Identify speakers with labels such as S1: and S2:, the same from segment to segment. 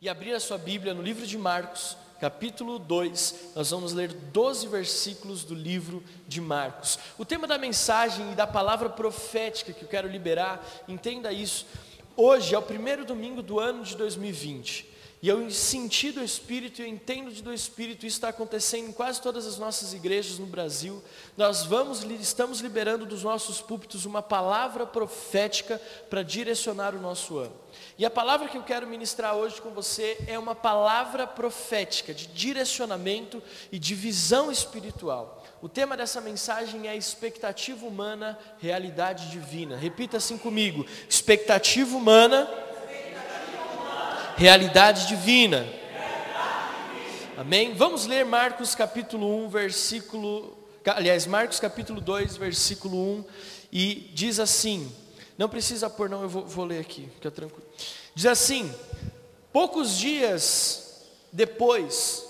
S1: e abrir a sua Bíblia no livro de Marcos, capítulo 2, nós vamos ler 12 versículos do livro de Marcos. O tema da mensagem e da palavra profética que eu quero liberar, entenda isso. Hoje é o primeiro domingo do ano de 2020. E eu senti do Espírito, eu entendo do Espírito, isso está acontecendo em quase todas as nossas igrejas no Brasil. Nós vamos, estamos liberando dos nossos púlpitos uma palavra profética para direcionar o nosso ano. E a palavra que eu quero ministrar hoje com você é uma palavra profética de direcionamento e de visão espiritual. O tema dessa mensagem é expectativa humana, realidade divina. Repita assim comigo: expectativa humana realidade divina. Amém? Vamos ler Marcos capítulo 1, versículo. Aliás, Marcos capítulo 2, versículo 1, e diz assim: não precisa pôr, não, eu vou, vou ler aqui, fica tranquilo. Diz assim: poucos dias depois,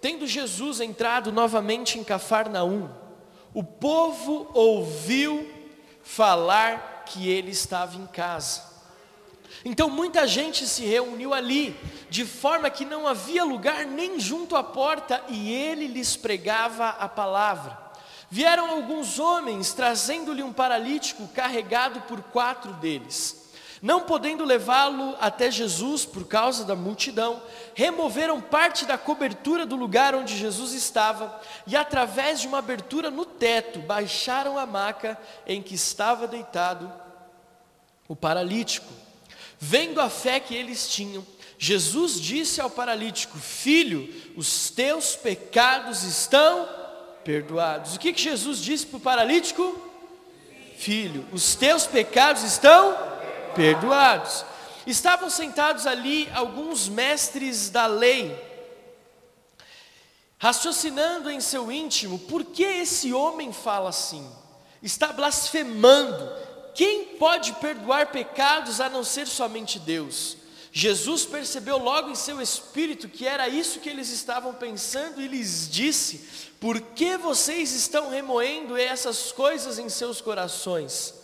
S1: tendo Jesus entrado novamente em Cafarnaum, o povo ouviu falar que ele estava em casa. Então muita gente se reuniu ali, de forma que não havia lugar nem junto à porta, e ele lhes pregava a palavra. Vieram alguns homens trazendo-lhe um paralítico carregado por quatro deles. Não podendo levá-lo até Jesus por causa da multidão, removeram parte da cobertura do lugar onde Jesus estava e, através de uma abertura no teto, baixaram a maca em que estava deitado o paralítico. Vendo a fé que eles tinham, Jesus disse ao paralítico: Filho, os teus pecados estão perdoados. O que, que Jesus disse para o paralítico? Filho, os teus pecados estão perdoados. Estavam sentados ali alguns mestres da lei, raciocinando em seu íntimo: por que esse homem fala assim? Está blasfemando quem pode perdoar pecados a não ser somente Deus? Jesus percebeu logo em seu espírito que era isso que eles estavam pensando e lhes disse: Por que vocês estão remoendo essas coisas em seus corações?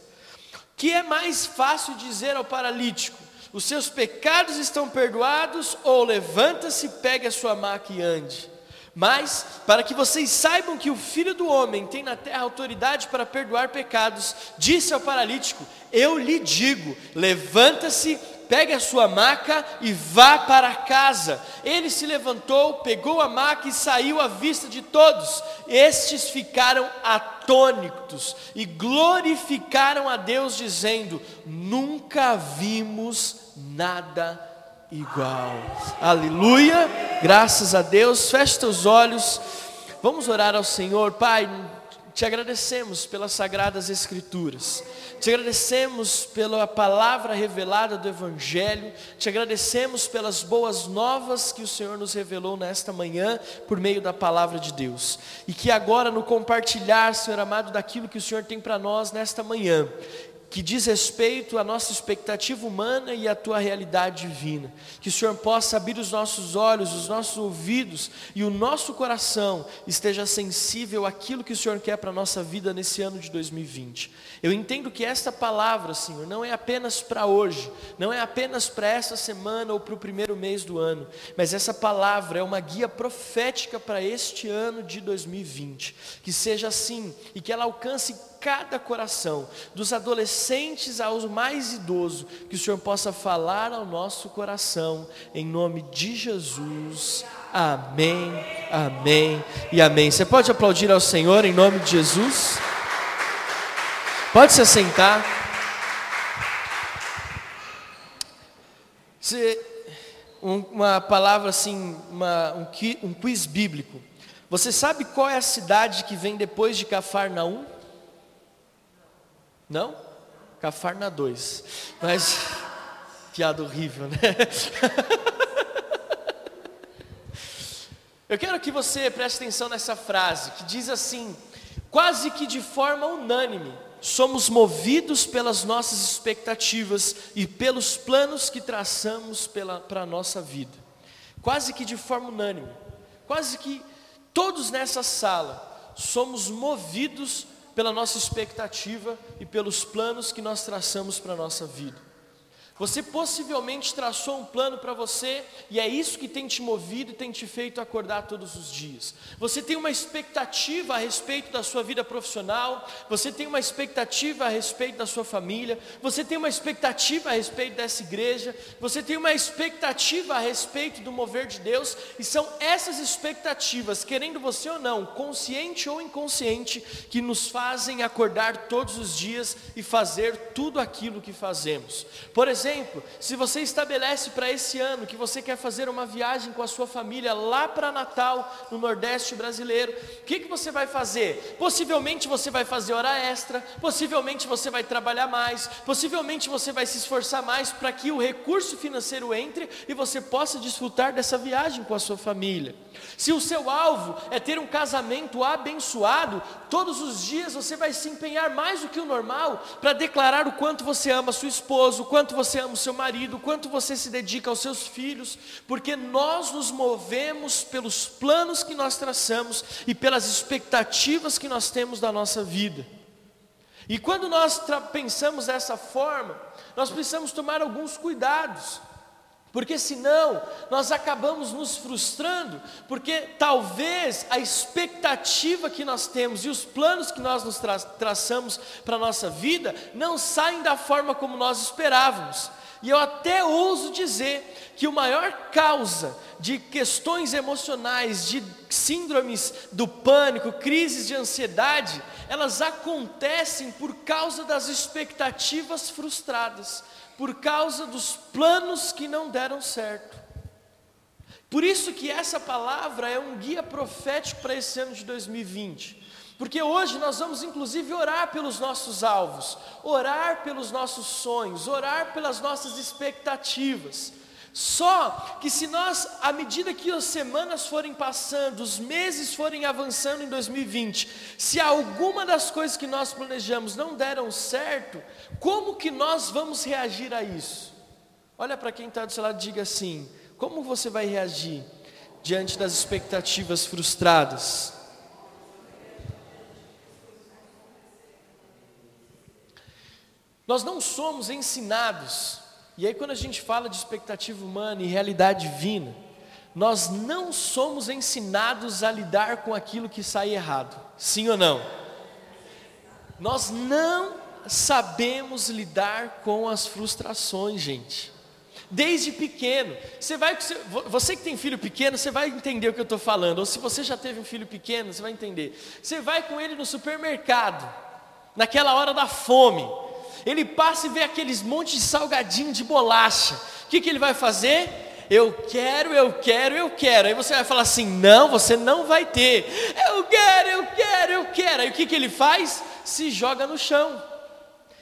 S1: Que é mais fácil dizer ao paralítico: Os seus pecados estão perdoados, ou levanta-se, pegue a sua maca e ande. Mas, para que vocês saibam que o Filho do Homem tem na terra autoridade para perdoar pecados, disse ao paralítico: Eu lhe digo, levanta-se, pegue a sua maca e vá para casa. Ele se levantou, pegou a maca e saiu à vista de todos. Estes ficaram atônitos e glorificaram a Deus, dizendo: Nunca vimos nada igual. Aleluia, graças a Deus. Feche teus olhos, vamos orar ao Senhor, Pai. Te agradecemos pelas sagradas Escrituras, te agradecemos pela palavra revelada do Evangelho, te agradecemos pelas boas novas que o Senhor nos revelou nesta manhã por meio da palavra de Deus, e que agora no compartilhar, Senhor amado, daquilo que o Senhor tem para nós nesta manhã, que diz respeito à nossa expectativa humana e à tua realidade divina. Que o Senhor possa abrir os nossos olhos, os nossos ouvidos e o nosso coração esteja sensível àquilo que o Senhor quer para a nossa vida nesse ano de 2020. Eu entendo que esta palavra, Senhor, não é apenas para hoje, não é apenas para essa semana ou para o primeiro mês do ano, mas essa palavra é uma guia profética para este ano de 2020. Que seja assim e que ela alcance cada coração, dos adolescentes aos mais idosos, que o Senhor possa falar ao nosso coração, em nome de Jesus. Amém, amém e amém. Você pode aplaudir ao Senhor em nome de Jesus? Pode se assentar. Se, uma palavra assim, uma, um, um quiz bíblico. Você sabe qual é a cidade que vem depois de Cafarnaum? Não? Cafarna 2. Mas, piada horrível, né? Eu quero que você preste atenção nessa frase, que diz assim: quase que de forma unânime, somos movidos pelas nossas expectativas e pelos planos que traçamos para a nossa vida. Quase que de forma unânime, quase que todos nessa sala somos movidos pela nossa expectativa e pelos planos que nós traçamos para a nossa vida. Você possivelmente traçou um plano para você e é isso que tem te movido e tem te feito acordar todos os dias. Você tem uma expectativa a respeito da sua vida profissional, você tem uma expectativa a respeito da sua família, você tem uma expectativa a respeito dessa igreja, você tem uma expectativa a respeito do mover de Deus, e são essas expectativas, querendo você ou não, consciente ou inconsciente, que nos fazem acordar todos os dias e fazer tudo aquilo que fazemos. Por exemplo, exemplo, se você estabelece para esse ano que você quer fazer uma viagem com a sua família lá para Natal, no Nordeste brasileiro, o que, que você vai fazer? Possivelmente você vai fazer hora extra, possivelmente você vai trabalhar mais, possivelmente você vai se esforçar mais para que o recurso financeiro entre e você possa desfrutar dessa viagem com a sua família. Se o seu alvo é ter um casamento abençoado, todos os dias você vai se empenhar mais do que o normal para declarar o quanto você ama sua esposa, o quanto você você ama o seu marido, quanto você se dedica aos seus filhos, porque nós nos movemos pelos planos que nós traçamos e pelas expectativas que nós temos da nossa vida. E quando nós pensamos dessa forma, nós precisamos tomar alguns cuidados, porque senão nós acabamos nos frustrando, porque talvez a expectativa que nós temos e os planos que nós nos tra traçamos para a nossa vida não saem da forma como nós esperávamos. E eu até ouso dizer que o maior causa de questões emocionais, de síndromes do pânico, crises de ansiedade, elas acontecem por causa das expectativas frustradas por causa dos planos que não deram certo. Por isso que essa palavra é um guia profético para esse ano de 2020. Porque hoje nós vamos inclusive orar pelos nossos alvos, orar pelos nossos sonhos, orar pelas nossas expectativas. Só que se nós, à medida que as semanas forem passando, os meses forem avançando em 2020, se alguma das coisas que nós planejamos não deram certo, como que nós vamos reagir a isso? Olha para quem está do seu lado e diga assim: como você vai reagir diante das expectativas frustradas? Nós não somos ensinados e aí, quando a gente fala de expectativa humana e realidade divina, nós não somos ensinados a lidar com aquilo que sai errado, sim ou não? Nós não sabemos lidar com as frustrações, gente. Desde pequeno, você vai, você que tem filho pequeno, você vai entender o que eu estou falando. Ou se você já teve um filho pequeno, você vai entender. Você vai com ele no supermercado, naquela hora da fome ele passa e vê aqueles montes de salgadinho de bolacha. O que, que ele vai fazer? Eu quero, eu quero, eu quero. Aí você vai falar assim: não, você não vai ter. Eu quero, eu quero, eu quero. Aí o que, que ele faz? Se joga no chão.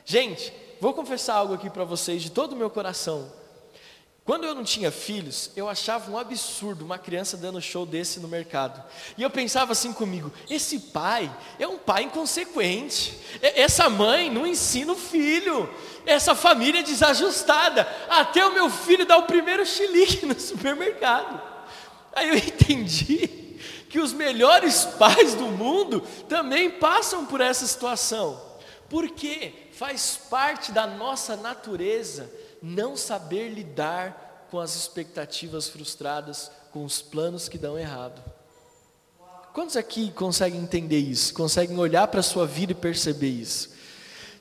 S1: Gente, vou confessar algo aqui para vocês de todo o meu coração. Quando eu não tinha filhos, eu achava um absurdo uma criança dando show desse no mercado. E eu pensava assim comigo: esse pai é um pai inconsequente. Essa mãe não ensina o filho. Essa família é desajustada. Até o meu filho dá o primeiro chilique no supermercado. Aí eu entendi que os melhores pais do mundo também passam por essa situação. Porque faz parte da nossa natureza não saber lidar com as expectativas frustradas, com os planos que dão errado. Quantos aqui conseguem entender isso? Conseguem olhar para a sua vida e perceber isso?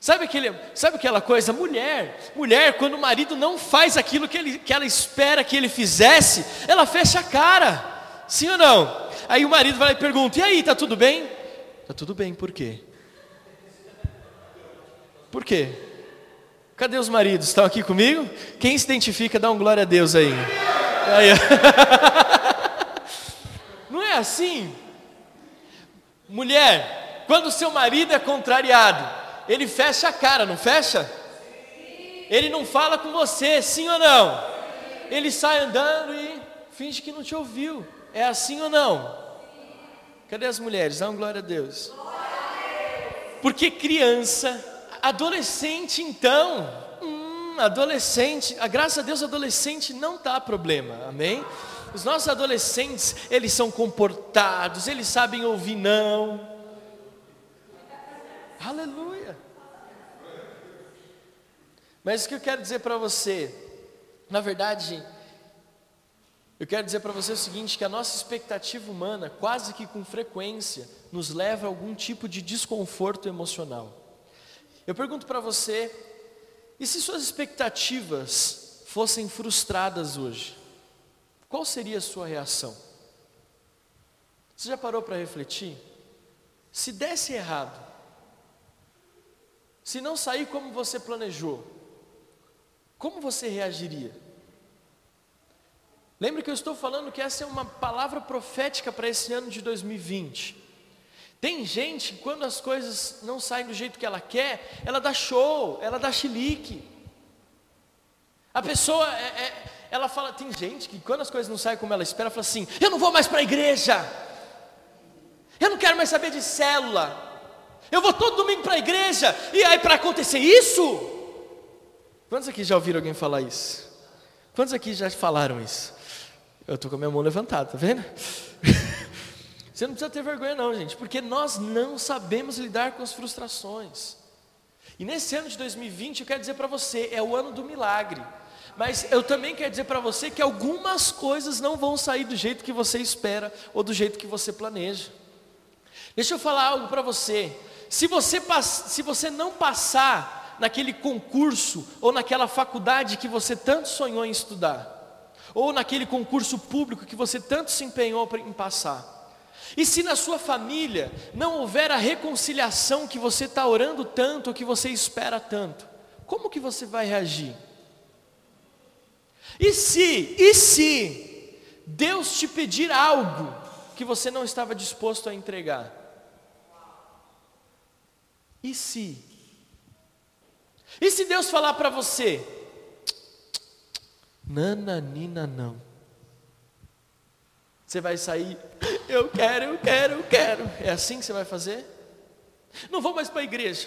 S1: Sabe, aquele, sabe aquela coisa? Mulher, mulher, quando o marido não faz aquilo que, ele, que ela espera que ele fizesse, ela fecha a cara. Sim ou não? Aí o marido vai e pergunta: E aí, tá tudo bem? Tá tudo bem, por quê? Por quê? Cadê os maridos? Estão aqui comigo? Quem se identifica, dá um glória a Deus aí. aí. Não é assim? Mulher, quando seu marido é contrariado, ele fecha a cara, não fecha? Ele não fala com você, sim ou não? Ele sai andando e finge que não te ouviu. É assim ou não? Cadê as mulheres? Dá um glória a Deus. Porque criança Adolescente, então, hum, adolescente, a graça a Deus, adolescente não dá problema, amém? Os nossos adolescentes, eles são comportados, eles sabem ouvir não. Aleluia. Mas o que eu quero dizer para você, na verdade, eu quero dizer para você o seguinte: que a nossa expectativa humana, quase que com frequência, nos leva a algum tipo de desconforto emocional. Eu pergunto para você, e se suas expectativas fossem frustradas hoje? Qual seria a sua reação? Você já parou para refletir? Se desse errado, se não sair como você planejou, como você reagiria? Lembre que eu estou falando que essa é uma palavra profética para esse ano de 2020. Tem gente que quando as coisas não saem do jeito que ela quer, ela dá show, ela dá chilique. A pessoa, é, é, ela fala, tem gente que quando as coisas não saem como ela espera, fala assim: eu não vou mais para a igreja, eu não quero mais saber de célula, eu vou todo domingo para a igreja, e aí para acontecer isso, Quantos aqui já ouviram alguém falar isso? Quantos aqui já falaram isso? Eu estou com a minha mão levantada, tá vendo? Você não precisa ter vergonha, não, gente, porque nós não sabemos lidar com as frustrações. E nesse ano de 2020, eu quero dizer para você, é o ano do milagre. Mas eu também quero dizer para você que algumas coisas não vão sair do jeito que você espera ou do jeito que você planeja. Deixa eu falar algo para você. Se você, se você não passar naquele concurso ou naquela faculdade que você tanto sonhou em estudar, ou naquele concurso público que você tanto se empenhou em passar. E se na sua família não houver a reconciliação que você está orando tanto, que você espera tanto, como que você vai reagir? E se, e se Deus te pedir algo que você não estava disposto a entregar? E se e se Deus falar para você, nananina não, você vai sair, eu quero, eu quero, eu quero. É assim que você vai fazer? Não vou mais para a igreja.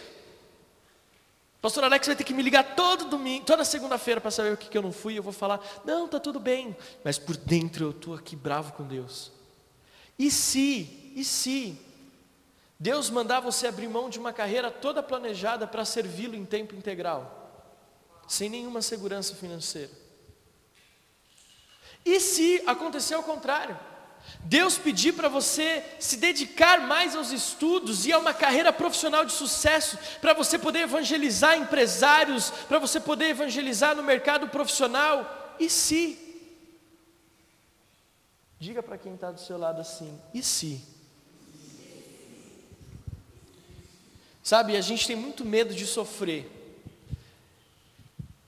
S1: Pastor Alex vai ter que me ligar todo domingo, toda segunda-feira para saber o que, que eu não fui. Eu vou falar, não, tá tudo bem. Mas por dentro eu estou aqui bravo com Deus. E se, e se Deus mandar você abrir mão de uma carreira toda planejada para servi-lo em tempo integral, sem nenhuma segurança financeira. E se acontecer o contrário? Deus pedir para você se dedicar mais aos estudos e a uma carreira profissional de sucesso, para você poder evangelizar empresários, para você poder evangelizar no mercado profissional. E se? Diga para quem está do seu lado assim: e se? Sabe, a gente tem muito medo de sofrer.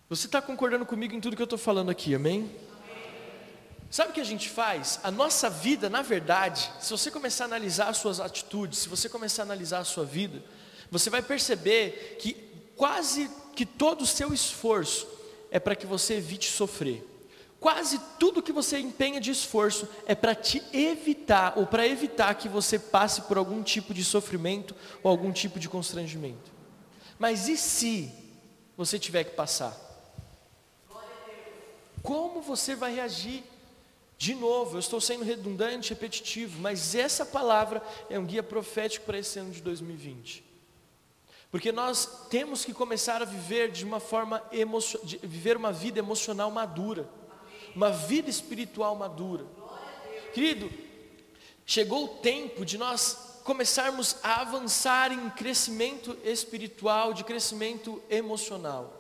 S1: Você está concordando comigo em tudo que eu estou falando aqui, amém? Sabe o que a gente faz? A nossa vida, na verdade, se você começar a analisar as suas atitudes, se você começar a analisar a sua vida, você vai perceber que quase que todo o seu esforço é para que você evite sofrer. Quase tudo que você empenha de esforço é para te evitar, ou para evitar que você passe por algum tipo de sofrimento ou algum tipo de constrangimento. Mas e se você tiver que passar? Como você vai reagir? De novo, eu estou sendo redundante, repetitivo, mas essa palavra é um guia profético para esse ano de 2020. Porque nós temos que começar a viver de uma forma, viver uma vida emocional madura uma vida espiritual madura. Querido, chegou o tempo de nós começarmos a avançar em crescimento espiritual, de crescimento emocional.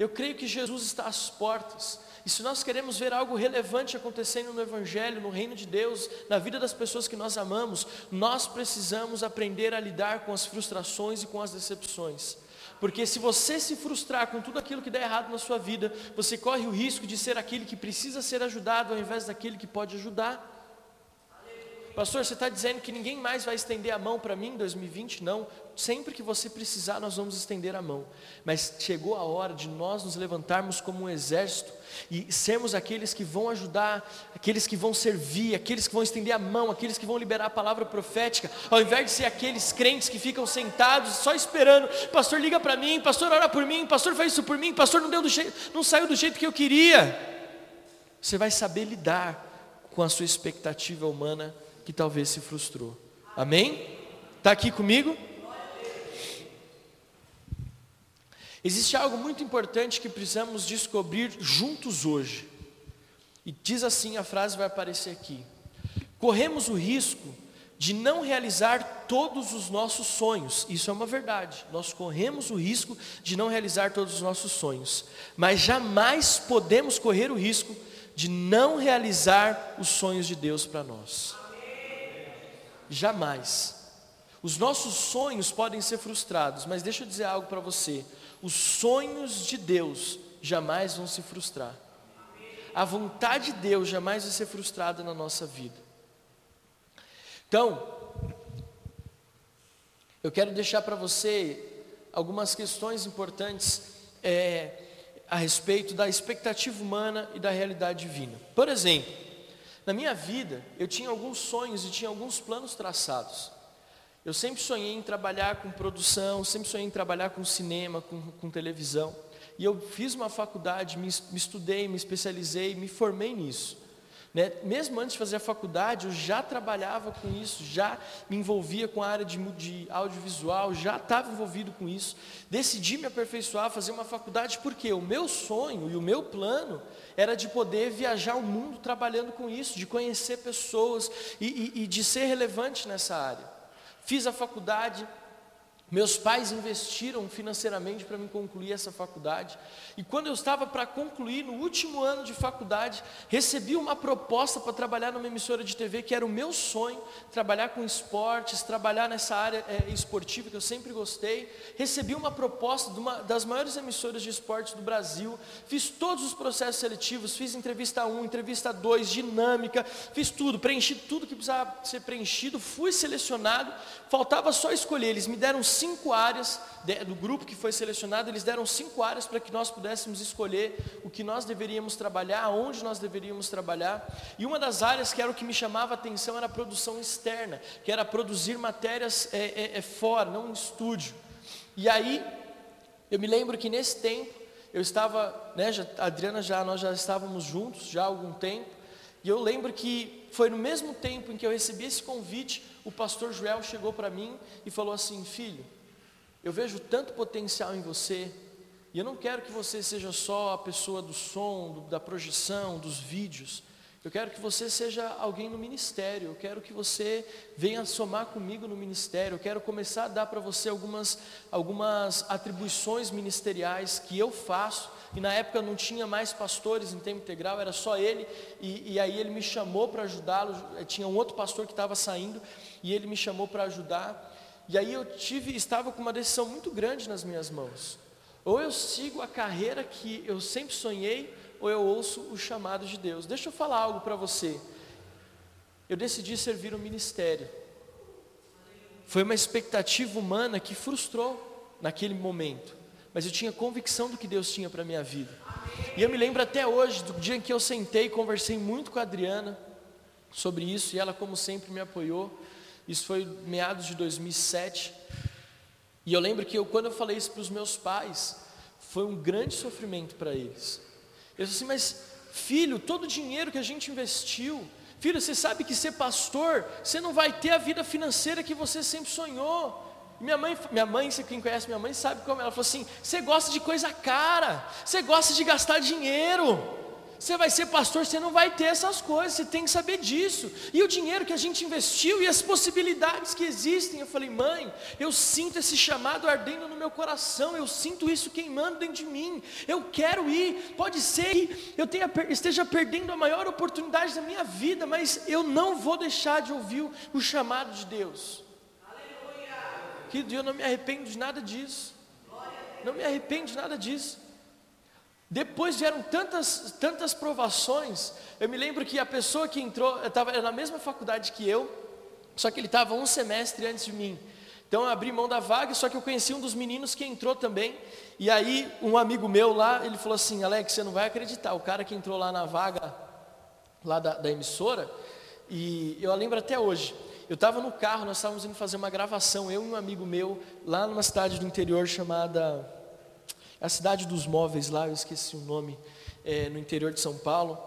S1: Eu creio que Jesus está às portas. E se nós queremos ver algo relevante acontecendo no Evangelho, no reino de Deus, na vida das pessoas que nós amamos, nós precisamos aprender a lidar com as frustrações e com as decepções. Porque se você se frustrar com tudo aquilo que der errado na sua vida, você corre o risco de ser aquele que precisa ser ajudado ao invés daquele que pode ajudar. Pastor, você está dizendo que ninguém mais vai estender a mão para mim em 2020? Não. Sempre que você precisar, nós vamos estender a mão. Mas chegou a hora de nós nos levantarmos como um exército e sermos aqueles que vão ajudar, aqueles que vão servir, aqueles que vão estender a mão, aqueles que vão liberar a palavra profética, ao invés de ser aqueles crentes que ficam sentados só esperando, pastor liga para mim, pastor ora por mim, pastor faz isso por mim, pastor não deu do jeito, não saiu do jeito que eu queria. Você vai saber lidar com a sua expectativa humana que talvez se frustrou. Amém? Está aqui comigo? Existe algo muito importante que precisamos descobrir juntos hoje. E diz assim: a frase vai aparecer aqui. Corremos o risco de não realizar todos os nossos sonhos. Isso é uma verdade. Nós corremos o risco de não realizar todos os nossos sonhos, mas jamais podemos correr o risco de não realizar os sonhos de Deus para nós. Jamais. Os nossos sonhos podem ser frustrados, mas deixa eu dizer algo para você: os sonhos de Deus jamais vão se frustrar. A vontade de Deus jamais vai ser frustrada na nossa vida. Então, eu quero deixar para você algumas questões importantes é, a respeito da expectativa humana e da realidade divina. Por exemplo, na minha vida, eu tinha alguns sonhos e tinha alguns planos traçados. Eu sempre sonhei em trabalhar com produção, sempre sonhei em trabalhar com cinema, com, com televisão. E eu fiz uma faculdade, me, me estudei, me especializei, me formei nisso. Né? Mesmo antes de fazer a faculdade, eu já trabalhava com isso, já me envolvia com a área de, de audiovisual, já estava envolvido com isso. Decidi me aperfeiçoar, fazer uma faculdade, porque o meu sonho e o meu plano era de poder viajar o mundo trabalhando com isso, de conhecer pessoas e, e, e de ser relevante nessa área. Fiz a faculdade, meus pais investiram financeiramente para me concluir essa faculdade. E quando eu estava para concluir, no último ano de faculdade, recebi uma proposta para trabalhar numa emissora de TV, que era o meu sonho, trabalhar com esportes, trabalhar nessa área é, esportiva que eu sempre gostei. Recebi uma proposta de uma das maiores emissoras de esportes do Brasil. Fiz todos os processos seletivos, fiz entrevista 1, entrevista 2, dinâmica, fiz tudo, preenchi tudo que precisava ser preenchido, fui selecionado, faltava só escolher. Eles me deram cinco áreas do grupo que foi selecionado, eles deram cinco áreas para que nós pudéssemos escolher o que nós deveríamos trabalhar, aonde nós deveríamos trabalhar. E uma das áreas que era o que me chamava a atenção era a produção externa, que era produzir matérias é, é, é fora, não em estúdio. E aí, eu me lembro que nesse tempo, eu estava, né, já, a Adriana já, nós já estávamos juntos já há algum tempo, e eu lembro que foi no mesmo tempo em que eu recebi esse convite, o pastor Joel chegou para mim e falou assim: Filho, eu vejo tanto potencial em você, e eu não quero que você seja só a pessoa do som, do, da projeção, dos vídeos. Eu quero que você seja alguém no ministério. Eu quero que você venha somar comigo no ministério. Eu quero começar a dar para você algumas, algumas atribuições ministeriais que eu faço. E na época não tinha mais pastores em tempo integral, era só ele. E, e aí ele me chamou para ajudá-lo. Tinha um outro pastor que estava saindo e ele me chamou para ajudar. E aí eu tive, estava com uma decisão muito grande nas minhas mãos. Ou eu sigo a carreira que eu sempre sonhei, ou eu ouço o chamado de Deus. Deixa eu falar algo para você. Eu decidi servir o ministério. Foi uma expectativa humana que frustrou naquele momento, mas eu tinha convicção do que Deus tinha para minha vida. E eu me lembro até hoje do dia em que eu sentei e conversei muito com a Adriana sobre isso, e ela, como sempre, me apoiou. Isso foi meados de 2007. E eu lembro que eu, quando eu falei isso para os meus pais, foi um grande sofrimento para eles. Eu disse assim, mas filho, todo o dinheiro que a gente investiu, filho, você sabe que ser pastor, você não vai ter a vida financeira que você sempre sonhou. Minha mãe, minha mãe, quem conhece minha mãe sabe como ela falou assim: você gosta de coisa cara, você gosta de gastar dinheiro. Você vai ser pastor, você não vai ter essas coisas, você tem que saber disso. E o dinheiro que a gente investiu e as possibilidades que existem. Eu falei, mãe, eu sinto esse chamado ardendo no meu coração, eu sinto isso queimando dentro de mim. Eu quero ir. Pode ser que eu tenha, esteja perdendo a maior oportunidade da minha vida, mas eu não vou deixar de ouvir o chamado de Deus. Que Deus não me arrependo de nada disso. Não me arrependo de nada disso. Depois vieram tantas, tantas provações. Eu me lembro que a pessoa que entrou, estava na mesma faculdade que eu, só que ele estava um semestre antes de mim. Então eu abri mão da vaga, só que eu conheci um dos meninos que entrou também. E aí um amigo meu lá, ele falou assim, Alex, você não vai acreditar, o cara que entrou lá na vaga lá da, da emissora, e eu lembro até hoje. Eu estava no carro, nós estávamos indo fazer uma gravação, eu e um amigo meu, lá numa cidade do interior chamada a cidade dos móveis lá, eu esqueci o nome, é, no interior de São Paulo.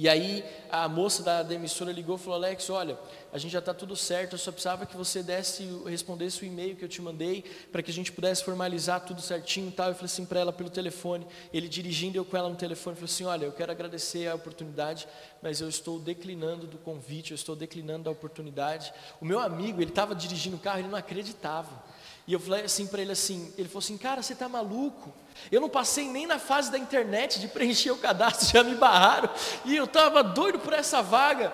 S1: E aí a moça da, da emissora ligou e falou: Alex, olha, a gente já está tudo certo, eu só precisava que você desse, respondesse o e-mail que eu te mandei, para que a gente pudesse formalizar tudo certinho e tal. Eu falei assim para ela pelo telefone, ele dirigindo, eu com ela no telefone, falei assim: olha, eu quero agradecer a oportunidade, mas eu estou declinando do convite, eu estou declinando da oportunidade. O meu amigo, ele estava dirigindo o carro, ele não acreditava. E eu falei assim para ele assim, ele falou assim, cara, você está maluco? Eu não passei nem na fase da internet de preencher o cadastro, já me barraram, e eu estava doido por essa vaga.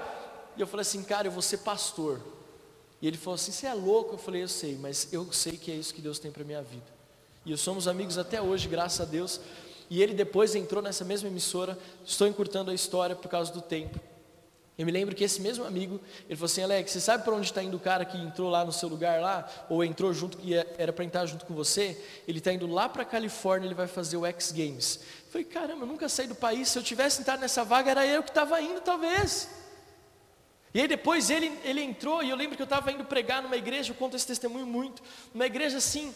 S1: E eu falei assim, cara, eu vou ser pastor. E ele falou assim, você é louco? Eu falei, eu sei, mas eu sei que é isso que Deus tem para minha vida. E somos amigos até hoje, graças a Deus. E ele depois entrou nessa mesma emissora, estou encurtando a história por causa do tempo. Eu me lembro que esse mesmo amigo, ele falou assim, Alex, você sabe para onde está indo o cara que entrou lá no seu lugar lá? Ou entrou junto, que era para entrar junto com você? Ele está indo lá para a Califórnia, ele vai fazer o X Games. Eu falei, caramba, eu nunca saí do país, se eu tivesse entrado nessa vaga, era eu que estava indo talvez. E aí depois ele, ele entrou, e eu lembro que eu estava indo pregar numa igreja, eu conto esse testemunho muito, uma igreja assim,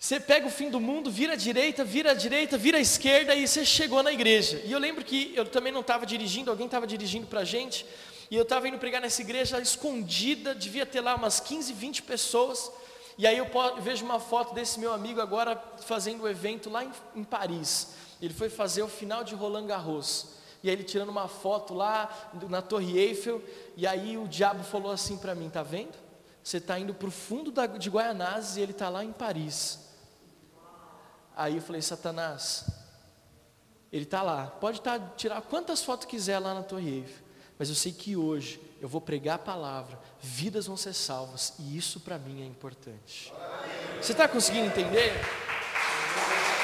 S1: você pega o fim do mundo, vira à direita, vira à direita, vira à esquerda e você chegou na igreja. E eu lembro que eu também não estava dirigindo, alguém estava dirigindo para a gente. E eu estava indo pregar nessa igreja escondida, devia ter lá umas 15, 20 pessoas. E aí eu vejo uma foto desse meu amigo agora fazendo o um evento lá em, em, Paris. Ele foi fazer o final de Roland Garros. E aí ele tirando uma foto lá na Torre Eiffel. E aí o diabo falou assim para mim: tá vendo? Você está indo para o fundo da, de Guaianazes e ele está lá em Paris. Aí eu falei, Satanás, ele está lá, pode tá, tirar quantas fotos quiser lá na Torre Eiffel, mas eu sei que hoje eu vou pregar a palavra, vidas vão ser salvas, e isso para mim é importante. Você está conseguindo entender?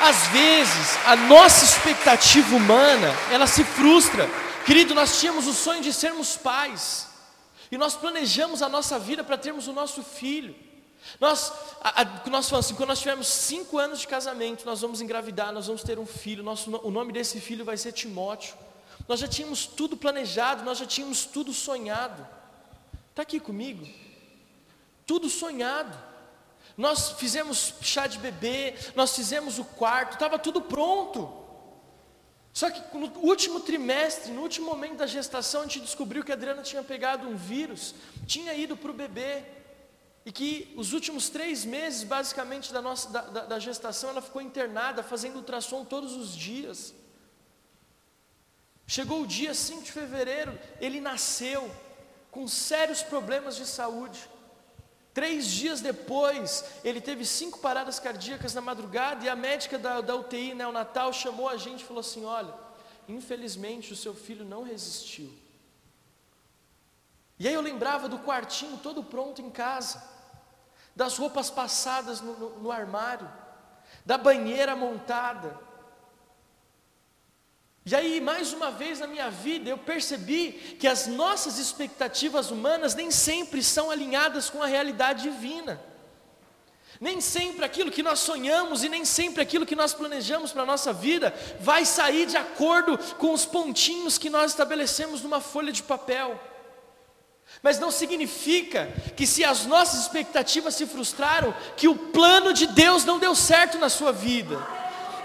S1: Às vezes, a nossa expectativa humana, ela se frustra. Querido, nós tínhamos o sonho de sermos pais, e nós planejamos a nossa vida para termos o nosso filho. Nós, a, a, nós falamos assim, quando nós tivermos cinco anos de casamento, nós vamos engravidar, nós vamos ter um filho, nosso, o nome desse filho vai ser Timóteo. Nós já tínhamos tudo planejado, nós já tínhamos tudo sonhado. Está aqui comigo? Tudo sonhado. Nós fizemos chá de bebê, nós fizemos o quarto, estava tudo pronto. Só que no último trimestre, no último momento da gestação, a gente descobriu que a Adriana tinha pegado um vírus, tinha ido para o bebê. E que os últimos três meses, basicamente, da, nossa, da, da, da gestação, ela ficou internada, fazendo ultrassom todos os dias. Chegou o dia 5 de fevereiro, ele nasceu com sérios problemas de saúde. Três dias depois, ele teve cinco paradas cardíacas na madrugada e a médica da, da UTI neonatal chamou a gente e falou assim: Olha, infelizmente o seu filho não resistiu. E aí eu lembrava do quartinho todo pronto em casa das roupas passadas no, no, no armário, da banheira montada. E aí, mais uma vez na minha vida, eu percebi que as nossas expectativas humanas nem sempre são alinhadas com a realidade divina. Nem sempre aquilo que nós sonhamos e nem sempre aquilo que nós planejamos para a nossa vida vai sair de acordo com os pontinhos que nós estabelecemos numa folha de papel. Mas não significa que se as nossas expectativas se frustraram, que o plano de Deus não deu certo na sua vida.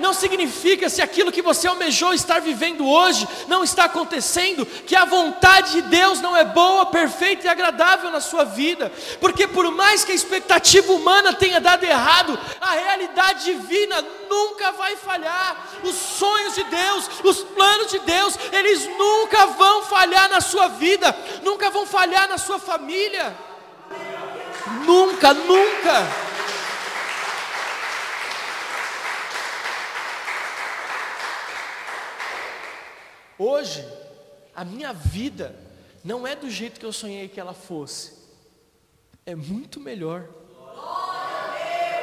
S1: Não significa se aquilo que você almejou estar vivendo hoje não está acontecendo, que a vontade de Deus não é boa, perfeita e agradável na sua vida, porque por mais que a expectativa humana tenha dado errado, a realidade divina nunca vai falhar. Os sonhos de Deus, os planos de Deus, eles nunca vão falhar na sua vida, nunca vão falhar na sua família. Nunca, nunca. Hoje, a minha vida não é do jeito que eu sonhei que ela fosse, é muito melhor.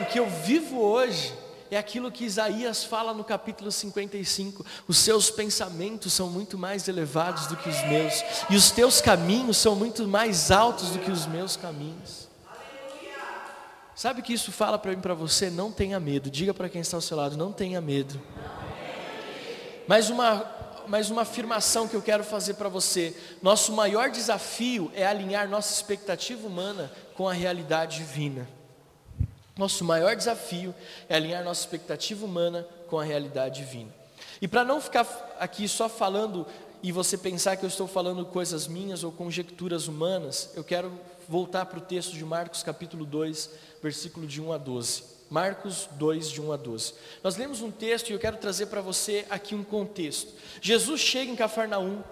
S1: O que eu vivo hoje é aquilo que Isaías fala no capítulo 55: os seus pensamentos são muito mais elevados do que os meus, e os teus caminhos são muito mais altos do que os meus caminhos. Sabe o que isso fala para mim para você? Não tenha medo. Diga para quem está ao seu lado: não tenha medo. Mas uma mais uma afirmação que eu quero fazer para você. Nosso maior desafio é alinhar nossa expectativa humana com a realidade divina. Nosso maior desafio é alinhar nossa expectativa humana com a realidade divina. E para não ficar aqui só falando e você pensar que eu estou falando coisas minhas ou conjecturas humanas, eu quero voltar para o texto de Marcos capítulo 2, versículo de 1 a 12. Marcos 2, de 1 a 12. Nós lemos um texto e eu quero trazer para você aqui um contexto. Jesus chega em Cafarnaum,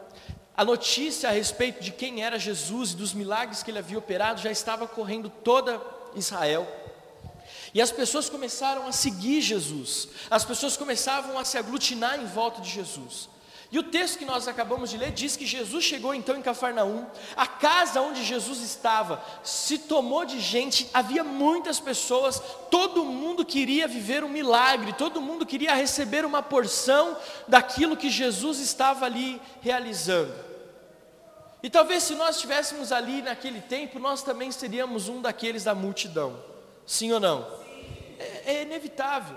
S1: a notícia a respeito de quem era Jesus e dos milagres que ele havia operado já estava correndo toda Israel. E as pessoas começaram a seguir Jesus, as pessoas começavam a se aglutinar em volta de Jesus. E o texto que nós acabamos de ler diz que Jesus chegou então em Cafarnaum, a casa onde Jesus estava se tomou de gente, havia muitas pessoas, todo mundo queria viver um milagre, todo mundo queria receber uma porção daquilo que Jesus estava ali realizando. E talvez se nós estivéssemos ali naquele tempo, nós também seríamos um daqueles da multidão, sim ou não? é, é inevitável.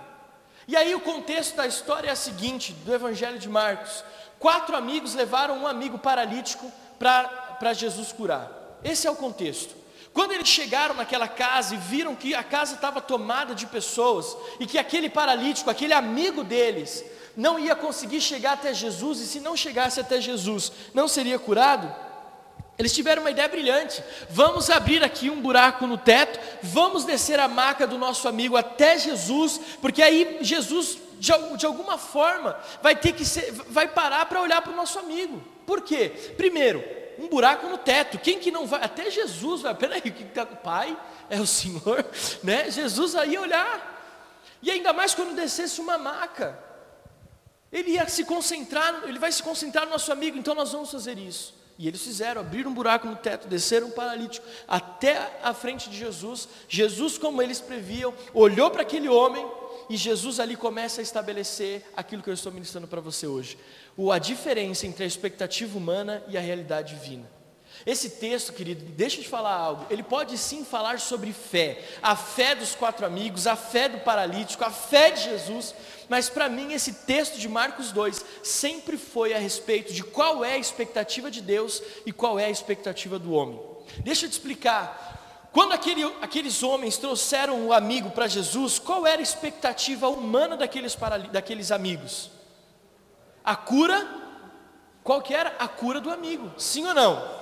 S1: E aí o contexto da história é o seguinte, do Evangelho de Marcos: quatro amigos levaram um amigo paralítico para Jesus curar. Esse é o contexto. Quando eles chegaram naquela casa e viram que a casa estava tomada de pessoas e que aquele paralítico, aquele amigo deles, não ia conseguir chegar até Jesus, e se não chegasse até Jesus, não seria curado, eles tiveram uma ideia brilhante. Vamos abrir aqui um buraco no teto, vamos descer a maca do nosso amigo até Jesus, porque aí Jesus, de, de alguma forma, vai ter que ser, vai parar para olhar para o nosso amigo. Por quê? Primeiro, um buraco no teto. Quem que não vai? Até Jesus vai. Peraí, o que está o Pai? É o Senhor, né? Jesus aí olhar. E ainda mais quando descesse uma maca. Ele ia se concentrar, ele vai se concentrar no nosso amigo, então nós vamos fazer isso. E eles fizeram, abriram um buraco no teto, desceram um paralítico até a frente de Jesus. Jesus, como eles previam, olhou para aquele homem e Jesus ali começa a estabelecer aquilo que eu estou ministrando para você hoje. A diferença entre a expectativa humana e a realidade divina. Esse texto, querido, deixa eu te falar algo. Ele pode sim falar sobre fé, a fé dos quatro amigos, a fé do paralítico, a fé de Jesus, mas para mim esse texto de Marcos 2 sempre foi a respeito de qual é a expectativa de Deus e qual é a expectativa do homem. Deixa eu te explicar. Quando aquele, aqueles homens trouxeram o amigo para Jesus, qual era a expectativa humana daqueles, daqueles amigos? A cura, qual que era? A cura do amigo, sim ou não?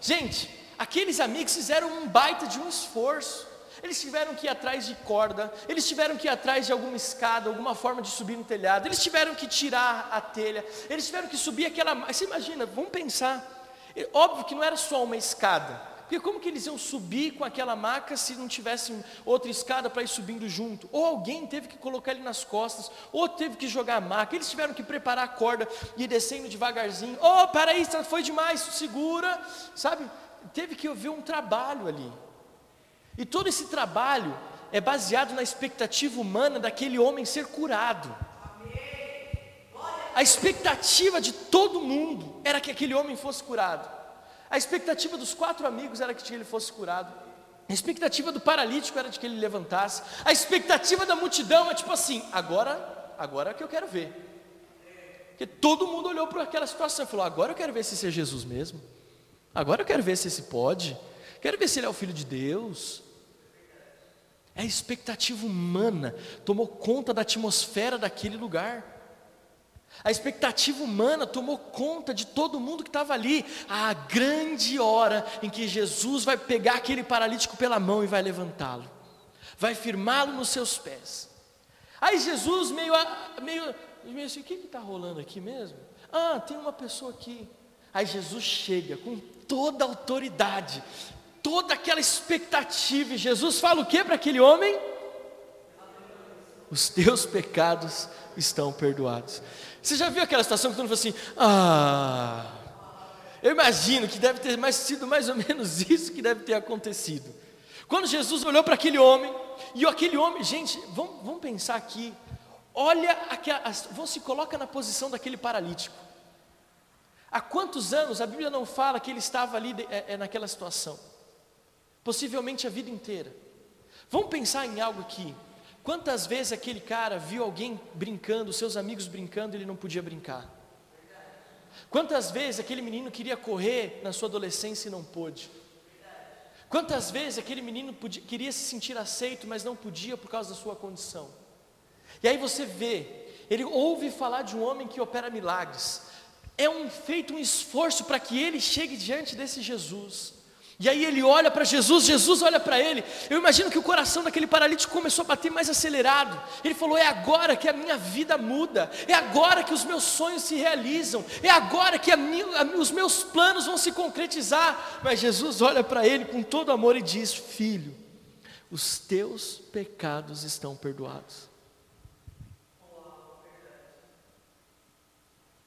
S1: Gente, aqueles amigos fizeram um baita de um esforço. Eles tiveram que ir atrás de corda, eles tiveram que ir atrás de alguma escada, alguma forma de subir no telhado, eles tiveram que tirar a telha, eles tiveram que subir aquela. Você imagina, vamos pensar. É óbvio que não era só uma escada, porque como que eles iam subir com aquela maca se não tivessem outra escada para ir subindo junto? Ou alguém teve que colocar ele nas costas, ou teve que jogar a maca. Eles tiveram que preparar a corda e ir descendo devagarzinho. Oh, para aí, foi demais, segura, sabe? Teve que haver um trabalho ali. E todo esse trabalho é baseado na expectativa humana daquele homem ser curado. A expectativa de todo mundo era que aquele homem fosse curado. A expectativa dos quatro amigos era que ele fosse curado. A expectativa do paralítico era de que ele levantasse. A expectativa da multidão é tipo assim: agora, agora é que eu quero ver. Porque todo mundo olhou para aquela situação e falou: agora eu quero ver se esse é Jesus mesmo. Agora eu quero ver se esse pode. Quero ver se ele é o filho de Deus. A expectativa humana tomou conta da atmosfera daquele lugar. A expectativa humana tomou conta de todo mundo que estava ali. A grande hora em que Jesus vai pegar aquele paralítico pela mão e vai levantá-lo, vai firmá-lo nos seus pés. Aí Jesus, meio, meio, meio assim: o que está rolando aqui mesmo? Ah, tem uma pessoa aqui. Aí Jesus chega com toda a autoridade, toda aquela expectativa, e Jesus fala o que para aquele homem? Os teus pecados estão perdoados. Você já viu aquela situação que todo mundo fala assim: ah, eu imagino que deve ter mais, sido mais ou menos isso que deve ter acontecido. Quando Jesus olhou para aquele homem, e aquele homem, gente, vamos, vamos pensar aqui, olha, aquela, se coloca na posição daquele paralítico. Há quantos anos a Bíblia não fala que ele estava ali é, é, naquela situação? Possivelmente a vida inteira. Vamos pensar em algo aqui. Quantas vezes aquele cara viu alguém brincando, seus amigos brincando, e ele não podia brincar? Quantas vezes aquele menino queria correr na sua adolescência e não pôde? Quantas vezes aquele menino podia, queria se sentir aceito, mas não podia por causa da sua condição? E aí você vê, ele ouve falar de um homem que opera milagres. é um feito um esforço para que ele chegue diante desse Jesus. E aí ele olha para Jesus, Jesus olha para ele. Eu imagino que o coração daquele paralítico começou a bater mais acelerado. Ele falou: É agora que a minha vida muda, é agora que os meus sonhos se realizam, é agora que minha, a, os meus planos vão se concretizar. Mas Jesus olha para ele com todo amor e diz: Filho, os teus pecados estão perdoados.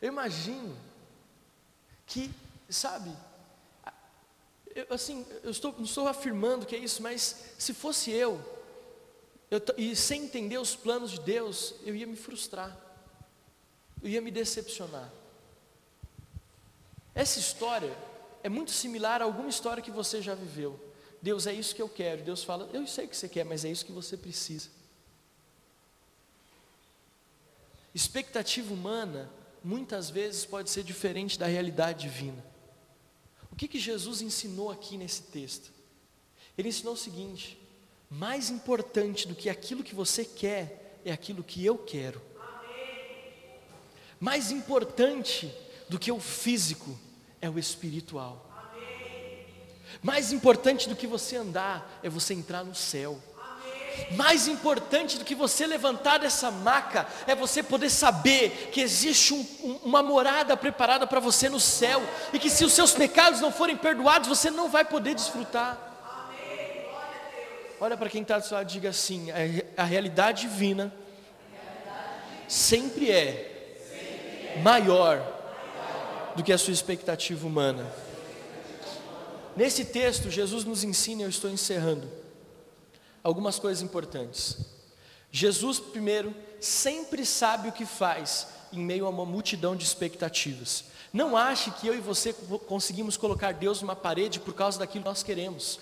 S1: Eu imagino que, sabe, eu, assim, eu estou, não estou afirmando que é isso, mas se fosse eu, eu, e sem entender os planos de Deus, eu ia me frustrar, eu ia me decepcionar. Essa história é muito similar a alguma história que você já viveu. Deus é isso que eu quero. Deus fala, eu sei o que você quer, mas é isso que você precisa. Expectativa humana muitas vezes pode ser diferente da realidade divina. O que, que Jesus ensinou aqui nesse texto? Ele ensinou o seguinte: mais importante do que aquilo que você quer é aquilo que eu quero. Mais importante do que o físico é o espiritual. Mais importante do que você andar é você entrar no céu. Mais importante do que você levantar dessa maca é você poder saber que existe um, um, uma morada preparada para você no céu e que se os seus pecados não forem perdoados, você não vai poder desfrutar. Olha para quem está do seu lado e diga assim: a, a realidade divina sempre é maior do que a sua expectativa humana. Nesse texto, Jesus nos ensina, eu estou encerrando algumas coisas importantes. Jesus, primeiro, sempre sabe o que faz em meio a uma multidão de expectativas. Não ache que eu e você conseguimos colocar Deus numa parede por causa daquilo que nós queremos.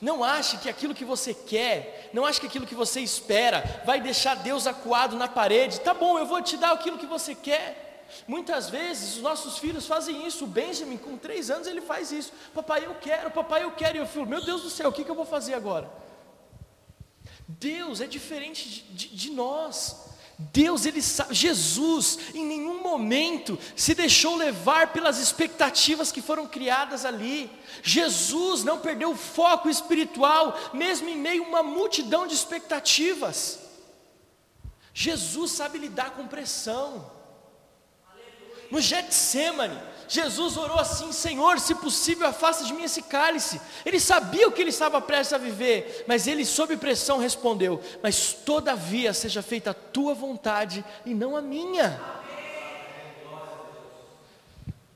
S1: Não ache que aquilo que você quer, não ache que aquilo que você espera vai deixar Deus acuado na parede. Tá bom, eu vou te dar aquilo que você quer. Muitas vezes os nossos filhos fazem isso. O Benjamin, com três anos, ele faz isso. Papai, eu quero, papai, eu quero. E eu falo, meu Deus do céu, o que, que eu vou fazer agora? Deus é diferente de, de, de nós. Deus, ele sabe, Jesus em nenhum momento se deixou levar pelas expectativas que foram criadas ali. Jesus não perdeu o foco espiritual, mesmo em meio a uma multidão de expectativas. Jesus sabe lidar com pressão. No Getsemane, Jesus orou assim: Senhor, se possível, afasta de mim esse cálice. Ele sabia o que ele estava prestes a viver, mas ele, sob pressão, respondeu: Mas todavia seja feita a tua vontade e não a minha.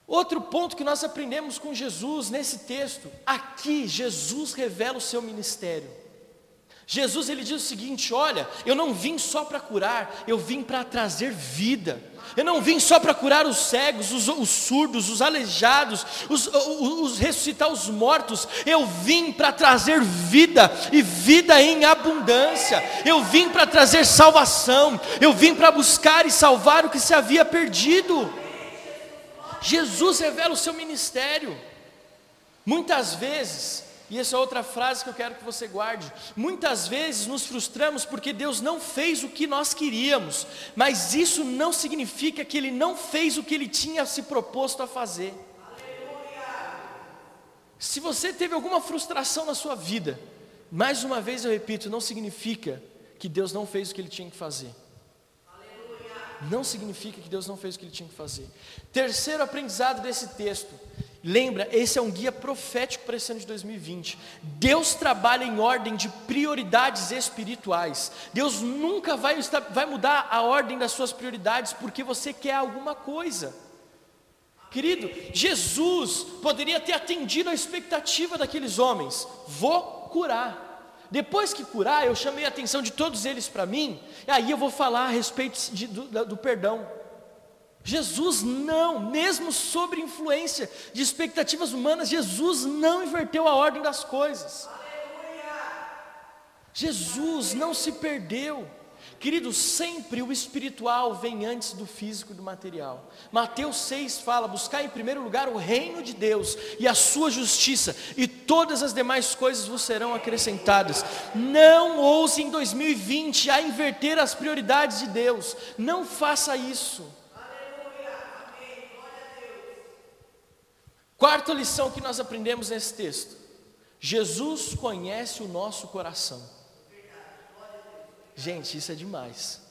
S1: Outro ponto que nós aprendemos com Jesus nesse texto, aqui Jesus revela o seu ministério. Jesus ele diz o seguinte: Olha, eu não vim só para curar, eu vim para trazer vida. Eu não vim só para curar os cegos, os, os surdos, os aleijados, os, os, os, ressuscitar os mortos. Eu vim para trazer vida e vida em abundância. Eu vim para trazer salvação. Eu vim para buscar e salvar o que se havia perdido. Jesus revela o seu ministério. Muitas vezes e essa é outra frase que eu quero que você guarde. Muitas vezes nos frustramos porque Deus não fez o que nós queríamos, mas isso não significa que Ele não fez o que Ele tinha se proposto a fazer. Se você teve alguma frustração na sua vida, mais uma vez eu repito, não significa que Deus não fez o que Ele tinha que fazer. Não significa que Deus não fez o que Ele tinha que fazer. Terceiro aprendizado desse texto Lembra, esse é um guia profético para esse ano de 2020. Deus trabalha em ordem de prioridades espirituais. Deus nunca vai, vai mudar a ordem das suas prioridades porque você quer alguma coisa. Querido, Jesus poderia ter atendido a expectativa daqueles homens: vou curar. Depois que curar, eu chamei a atenção de todos eles para mim, e aí eu vou falar a respeito de, do, do perdão. Jesus não, mesmo sob influência de expectativas humanas, Jesus não inverteu a ordem das coisas. Jesus não se perdeu. Querido, sempre o espiritual vem antes do físico e do material. Mateus 6 fala: buscar em primeiro lugar o reino de Deus e a sua justiça, e todas as demais coisas vos serão acrescentadas. Não ouse em 2020 a inverter as prioridades de Deus, não faça isso. Quarta lição que nós aprendemos nesse texto: Jesus conhece o nosso coração. Gente, isso é demais.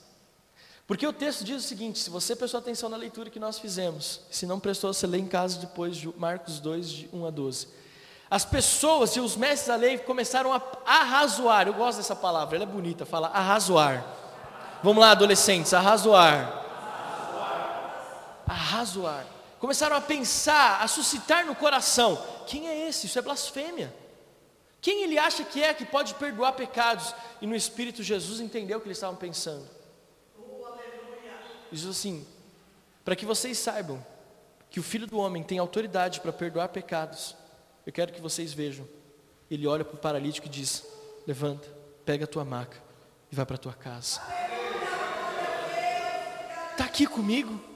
S1: Porque o texto diz o seguinte: se você prestou atenção na leitura que nós fizemos, se não prestou, você lê em casa depois de Marcos 2, de 1 a 12. As pessoas e os mestres da lei começaram a arrazoar, eu gosto dessa palavra, ela é bonita, fala arrazoar. Vamos lá, adolescentes, arrazoar. Arrazoar. Começaram a pensar, a suscitar no coração: quem é esse? Isso é blasfêmia. Quem ele acha que é que pode perdoar pecados? E no Espírito Jesus entendeu o que eles estavam pensando. Diz assim: para que vocês saibam que o Filho do Homem tem autoridade para perdoar pecados, eu quero que vocês vejam. Ele olha para o paralítico e diz: Levanta, pega a tua maca e vai para a tua casa. Está aqui comigo?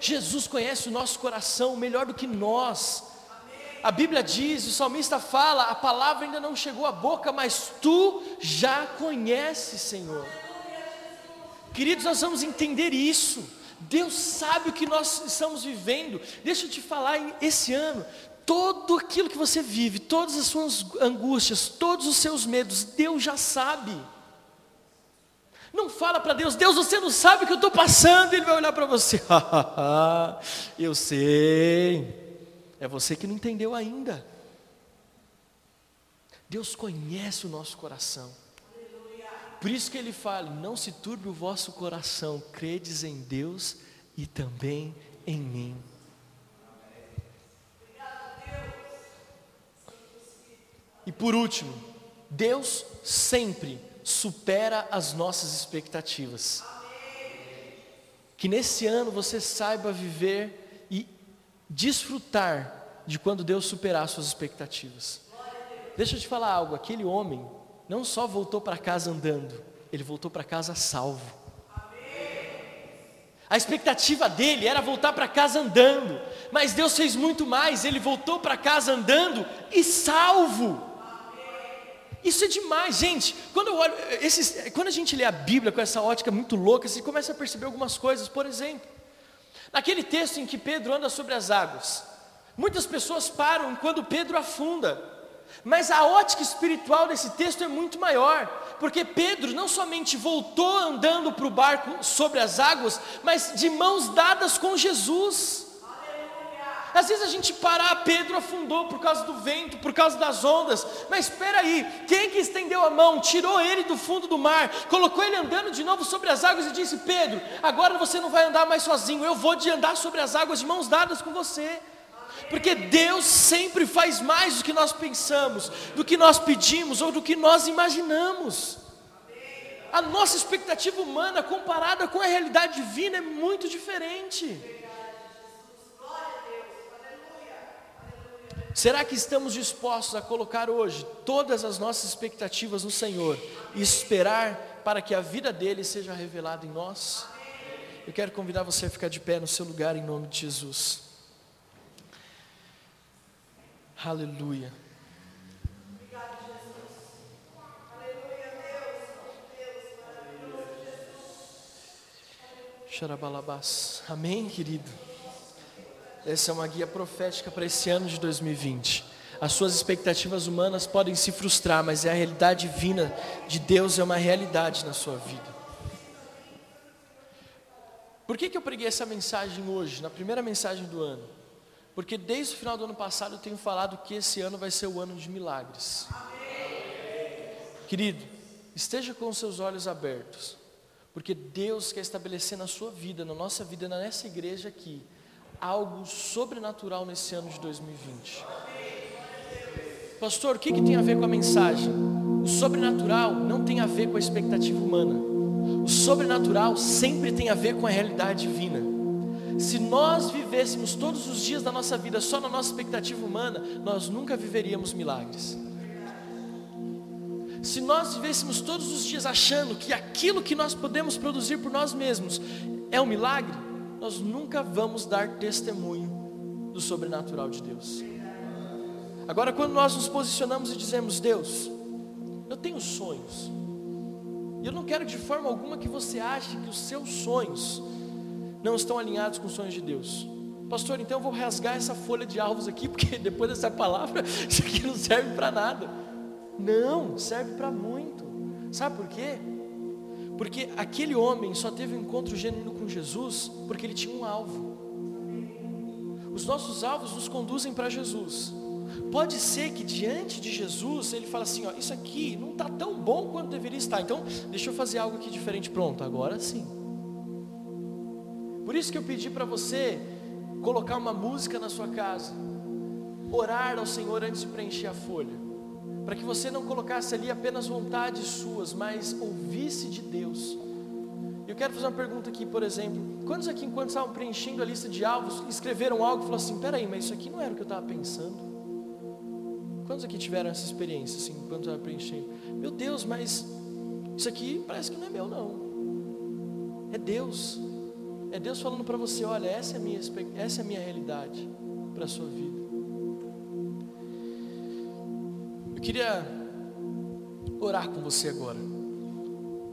S1: Jesus conhece o nosso coração melhor do que nós. A Bíblia diz, o salmista fala, a palavra ainda não chegou à boca, mas tu já conheces, Senhor. Queridos, nós vamos entender isso. Deus sabe o que nós estamos vivendo. Deixa eu te falar, esse ano, todo aquilo que você vive, todas as suas angústias, todos os seus medos, Deus já sabe. Não fala para Deus, Deus, você não sabe o que eu estou passando, Ele vai olhar para você, eu sei, é você que não entendeu ainda. Deus conhece o nosso coração. Por isso que ele fala: não se turbe o vosso coração, credes em Deus e também em mim. E por último, Deus sempre supera as nossas expectativas. Que nesse ano você saiba viver e desfrutar de quando Deus superar suas expectativas. Deixa eu te falar algo, aquele homem não só voltou para casa andando, ele voltou para casa salvo. A expectativa dele era voltar para casa andando, mas Deus fez muito mais, ele voltou para casa andando e salvo. Isso é demais, gente. Quando, eu olho, esses, quando a gente lê a Bíblia com essa ótica muito louca, você começa a perceber algumas coisas. Por exemplo, naquele texto em que Pedro anda sobre as águas, muitas pessoas param quando Pedro afunda. Mas a ótica espiritual desse texto é muito maior, porque Pedro não somente voltou andando para o barco sobre as águas, mas de mãos dadas com Jesus. Às vezes a gente para, ah, Pedro afundou por causa do vento, por causa das ondas, mas espera aí, quem que estendeu a mão, tirou ele do fundo do mar, colocou ele andando de novo sobre as águas e disse: Pedro, agora você não vai andar mais sozinho, eu vou de andar sobre as águas de mãos dadas com você. Porque Deus sempre faz mais do que nós pensamos, do que nós pedimos ou do que nós imaginamos. A nossa expectativa humana comparada com a realidade divina é muito diferente. Será que estamos dispostos a colocar hoje todas as nossas expectativas no Senhor e esperar para que a vida dele seja revelada em nós? Eu quero convidar você a ficar de pé no seu lugar em nome de Jesus. Aleluia. Xarabalabás. Amém, querido. Essa é uma guia profética para esse ano de 2020. As suas expectativas humanas podem se frustrar, mas é a realidade divina de Deus é uma realidade na sua vida. Por que, que eu preguei essa mensagem hoje, na primeira mensagem do ano? Porque desde o final do ano passado eu tenho falado que esse ano vai ser o ano de milagres. Querido, esteja com os seus olhos abertos, porque Deus quer estabelecer na sua vida, na nossa vida, nessa igreja aqui, algo sobrenatural nesse ano de 2020. Pastor, o que, que tem a ver com a mensagem? O sobrenatural não tem a ver com a expectativa humana. O sobrenatural sempre tem a ver com a realidade divina. Se nós vivêssemos todos os dias da nossa vida só na nossa expectativa humana, nós nunca viveríamos milagres. Se nós vivêssemos todos os dias achando que aquilo que nós podemos produzir por nós mesmos é um milagre, nós nunca vamos dar testemunho do sobrenatural de Deus. Agora, quando nós nos posicionamos e dizemos, Deus, eu tenho sonhos, e eu não quero de forma alguma que você ache que os seus sonhos não estão alinhados com os sonhos de Deus. Pastor, então eu vou rasgar essa folha de alvos aqui, porque depois dessa palavra, isso aqui não serve para nada. Não, serve para muito. Sabe por quê? Porque aquele homem só teve um encontro genuíno com Jesus porque ele tinha um alvo. Os nossos alvos nos conduzem para Jesus. Pode ser que diante de Jesus ele fala assim: ó, isso aqui não está tão bom quanto deveria estar. Então, deixa eu fazer algo aqui diferente. Pronto, agora sim. Por isso que eu pedi para você colocar uma música na sua casa, orar ao Senhor antes de preencher a folha, para que você não colocasse ali apenas vontades suas, mas ouvisse de Deus. Eu quero fazer uma pergunta aqui, por exemplo: quantos aqui, enquanto estavam preenchendo a lista de alvos, escreveram algo e falaram assim: peraí, mas isso aqui não era o que eu estava pensando? Quantos aqui tiveram essa experiência, assim, enquanto estava preenchendo? Meu Deus, mas isso aqui parece que não é meu, não. É Deus. É Deus falando para você: olha, essa é a minha, essa é a minha realidade para a sua vida. Queria orar com você agora.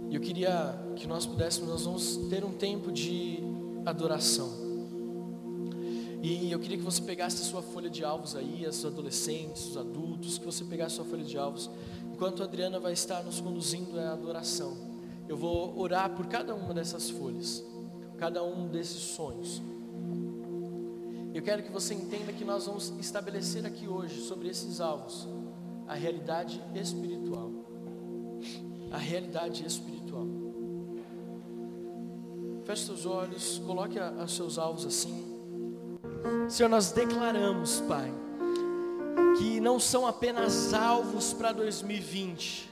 S1: E eu queria que nós pudéssemos, nós vamos ter um tempo de adoração. E eu queria que você pegasse a sua folha de alvos aí, os adolescentes, os adultos, que você pegasse a sua folha de alvos. Enquanto a Adriana vai estar nos conduzindo à adoração, eu vou orar por cada uma dessas folhas cada um desses sonhos. Eu quero que você entenda que nós vamos estabelecer aqui hoje, sobre esses alvos, a realidade espiritual. A realidade espiritual. Feche seus olhos, coloque os seus alvos assim. Senhor, nós declaramos, Pai, que não são apenas alvos para 2020,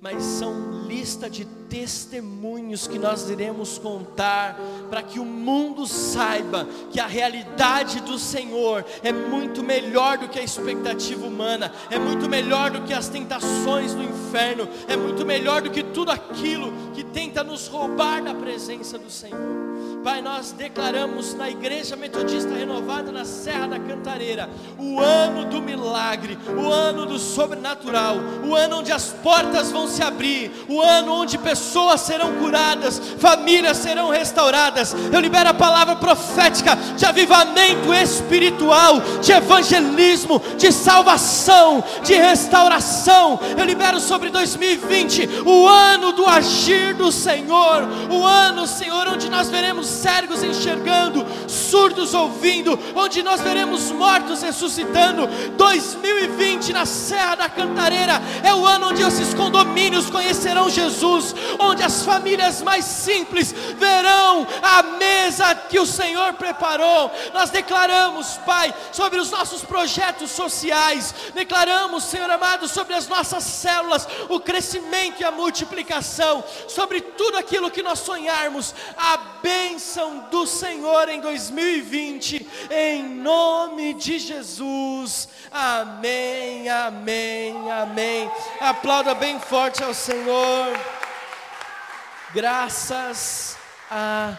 S1: mas são lista de testemunhos que nós iremos contar, para que o mundo saiba que a realidade do Senhor é muito melhor do que a expectativa humana, é muito melhor do que as tentações do inferno, é muito melhor do que tudo aquilo que tenta nos roubar da presença do Senhor. Pai, nós declaramos na Igreja Metodista Renovada na Serra da Cantareira o ano do milagre, o ano do sobrenatural, o ano onde as portas vão se abrir, o ano onde pessoas serão curadas, famílias serão restauradas. Eu libero a palavra profética de avivamento espiritual, de evangelismo, de salvação, de restauração. Eu libero sobre 2020 o ano do agir do Senhor, o ano, Senhor, onde nós veremos cegos enxergando, surdos ouvindo, onde nós veremos mortos ressuscitando. 2020 na Serra da Cantareira é o ano onde esses condomínios conhecerão Jesus, onde as famílias mais simples verão a mesa que o Senhor preparou. Nós declaramos, Pai, sobre os nossos projetos sociais, declaramos, Senhor amado, sobre as nossas células, o crescimento e a multiplicação, sobre tudo aquilo que nós sonharmos, a bênção do Senhor em 2020, em nome de Jesus. Amém, amém, amém. Aplauda bem forte ao Senhor. Graças a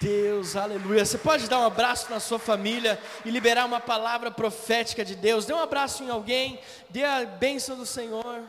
S1: Deus, aleluia. Você pode dar um abraço na sua família e liberar uma palavra profética de Deus. Dê um abraço em alguém, dê a bênção do Senhor.